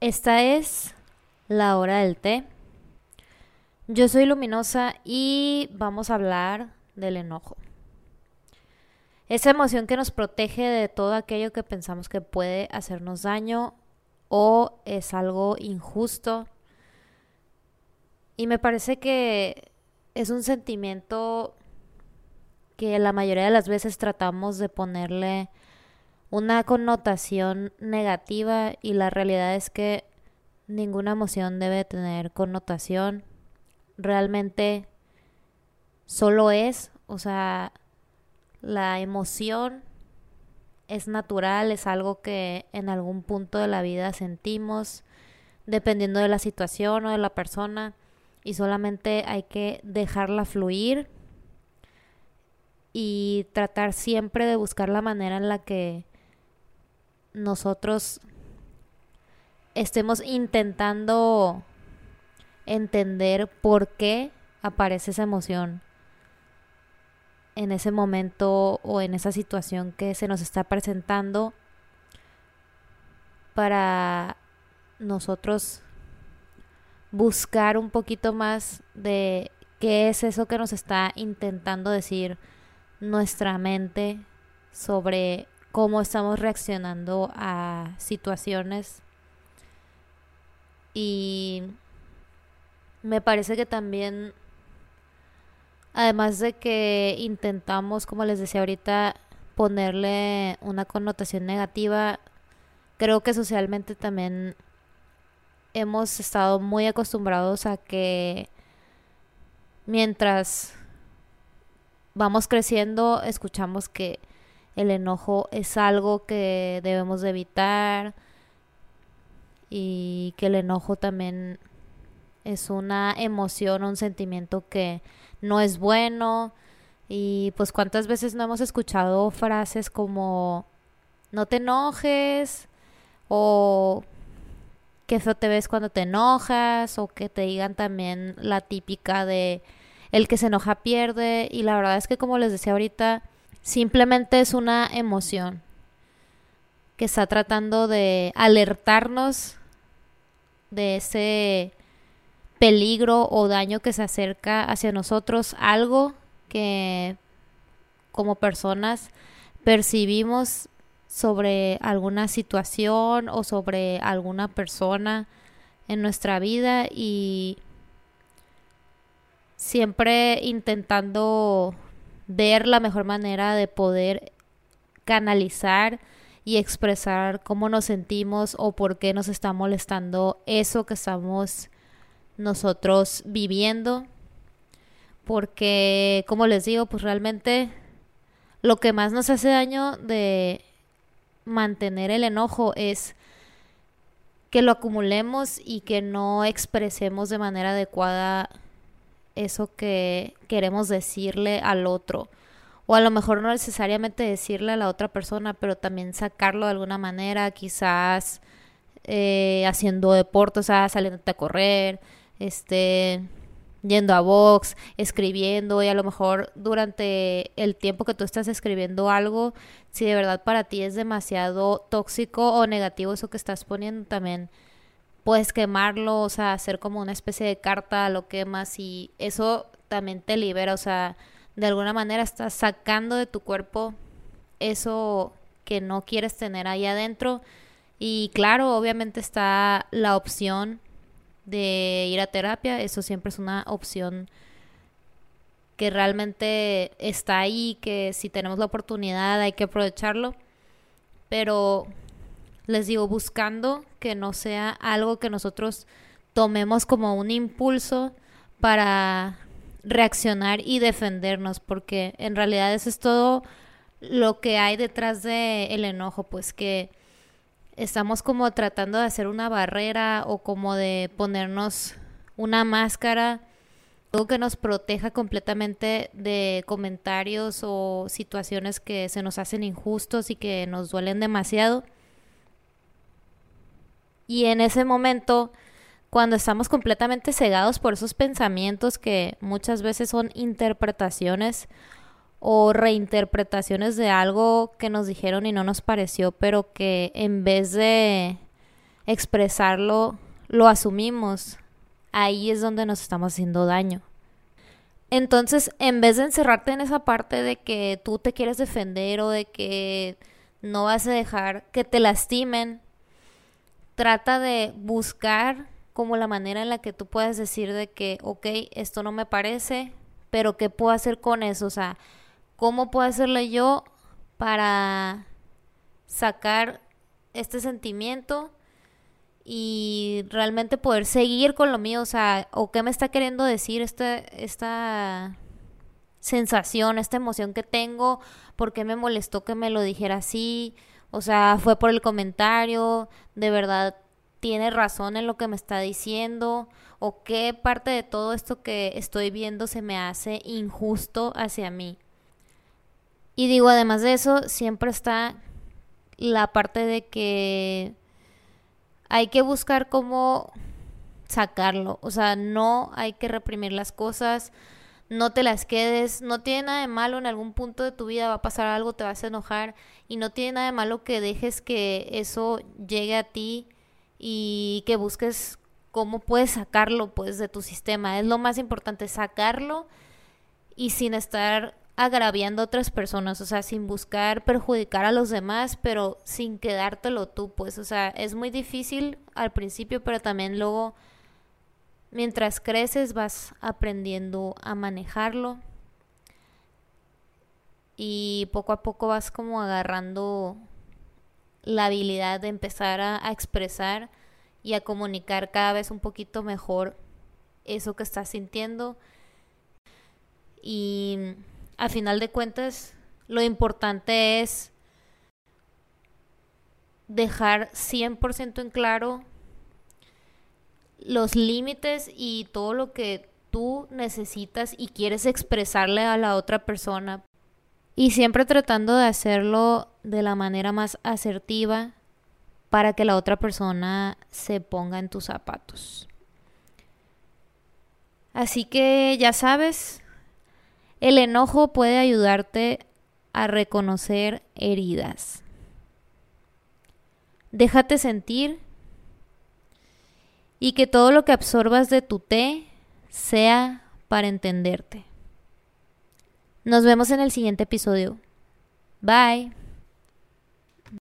Esta es la hora del té. Yo soy Luminosa y vamos a hablar del enojo. Esa emoción que nos protege de todo aquello que pensamos que puede hacernos daño o es algo injusto. Y me parece que es un sentimiento que la mayoría de las veces tratamos de ponerle una connotación negativa y la realidad es que ninguna emoción debe tener connotación. Realmente solo es, o sea, la emoción es natural, es algo que en algún punto de la vida sentimos, dependiendo de la situación o de la persona, y solamente hay que dejarla fluir y tratar siempre de buscar la manera en la que nosotros estemos intentando entender por qué aparece esa emoción en ese momento o en esa situación que se nos está presentando para nosotros buscar un poquito más de qué es eso que nos está intentando decir nuestra mente sobre cómo estamos reaccionando a situaciones. Y me parece que también, además de que intentamos, como les decía ahorita, ponerle una connotación negativa, creo que socialmente también hemos estado muy acostumbrados a que mientras vamos creciendo, escuchamos que el enojo es algo que debemos de evitar y que el enojo también es una emoción, un sentimiento que no es bueno. Y pues cuántas veces no hemos escuchado frases como no te enojes o qué feo te ves cuando te enojas o que te digan también la típica de el que se enoja pierde y la verdad es que como les decía ahorita Simplemente es una emoción que está tratando de alertarnos de ese peligro o daño que se acerca hacia nosotros, algo que como personas percibimos sobre alguna situación o sobre alguna persona en nuestra vida y siempre intentando ver la mejor manera de poder canalizar y expresar cómo nos sentimos o por qué nos está molestando eso que estamos nosotros viviendo. Porque, como les digo, pues realmente lo que más nos hace daño de mantener el enojo es que lo acumulemos y que no expresemos de manera adecuada eso que queremos decirle al otro. O a lo mejor no necesariamente decirle a la otra persona, pero también sacarlo de alguna manera, quizás eh, haciendo deporte, o sea, saliéndote a correr, este, yendo a box, escribiendo y a lo mejor durante el tiempo que tú estás escribiendo algo, si de verdad para ti es demasiado tóxico o negativo eso que estás poniendo, también puedes quemarlo, o sea, hacer como una especie de carta, lo quemas y eso también te libera, o sea, de alguna manera estás sacando de tu cuerpo eso que no quieres tener ahí adentro. Y claro, obviamente está la opción de ir a terapia, eso siempre es una opción que realmente está ahí, que si tenemos la oportunidad hay que aprovecharlo. Pero les digo, buscando que no sea algo que nosotros tomemos como un impulso para reaccionar y defendernos, porque en realidad eso es todo lo que hay detrás del el enojo, pues que estamos como tratando de hacer una barrera o como de ponernos una máscara, algo que nos proteja completamente de comentarios o situaciones que se nos hacen injustos y que nos duelen demasiado. Y en ese momento, cuando estamos completamente cegados por esos pensamientos que muchas veces son interpretaciones o reinterpretaciones de algo que nos dijeron y no nos pareció, pero que en vez de expresarlo, lo asumimos, ahí es donde nos estamos haciendo daño. Entonces, en vez de encerrarte en esa parte de que tú te quieres defender o de que no vas a dejar que te lastimen, trata de buscar como la manera en la que tú puedes decir de que, ok, esto no me parece, pero ¿qué puedo hacer con eso? O sea, ¿cómo puedo hacerle yo para sacar este sentimiento y realmente poder seguir con lo mío, o sea, o qué me está queriendo decir esta, esta sensación, esta emoción que tengo, por qué me molestó que me lo dijera así, o sea, fue por el comentario, de verdad tiene razón en lo que me está diciendo, o qué parte de todo esto que estoy viendo se me hace injusto hacia mí. Y digo, además de eso, siempre está la parte de que hay que buscar cómo sacarlo. O sea, no hay que reprimir las cosas, no te las quedes, no tiene nada de malo en algún punto de tu vida va a pasar algo, te vas a enojar y no tiene nada de malo que dejes que eso llegue a ti y que busques cómo puedes sacarlo pues de tu sistema. Es lo más importante, sacarlo y sin estar agraviando a otras personas, o sea, sin buscar perjudicar a los demás, pero sin quedártelo tú, pues, o sea, es muy difícil al principio, pero también luego, mientras creces, vas aprendiendo a manejarlo y poco a poco vas como agarrando la habilidad de empezar a, a expresar y a comunicar cada vez un poquito mejor eso que estás sintiendo. Y a final de cuentas, lo importante es dejar 100% en claro los límites y todo lo que tú necesitas y quieres expresarle a la otra persona. Y siempre tratando de hacerlo de la manera más asertiva para que la otra persona se ponga en tus zapatos. Así que ya sabes, el enojo puede ayudarte a reconocer heridas. Déjate sentir y que todo lo que absorbas de tu té sea para entenderte. Nos vemos en el siguiente episodio. Bye.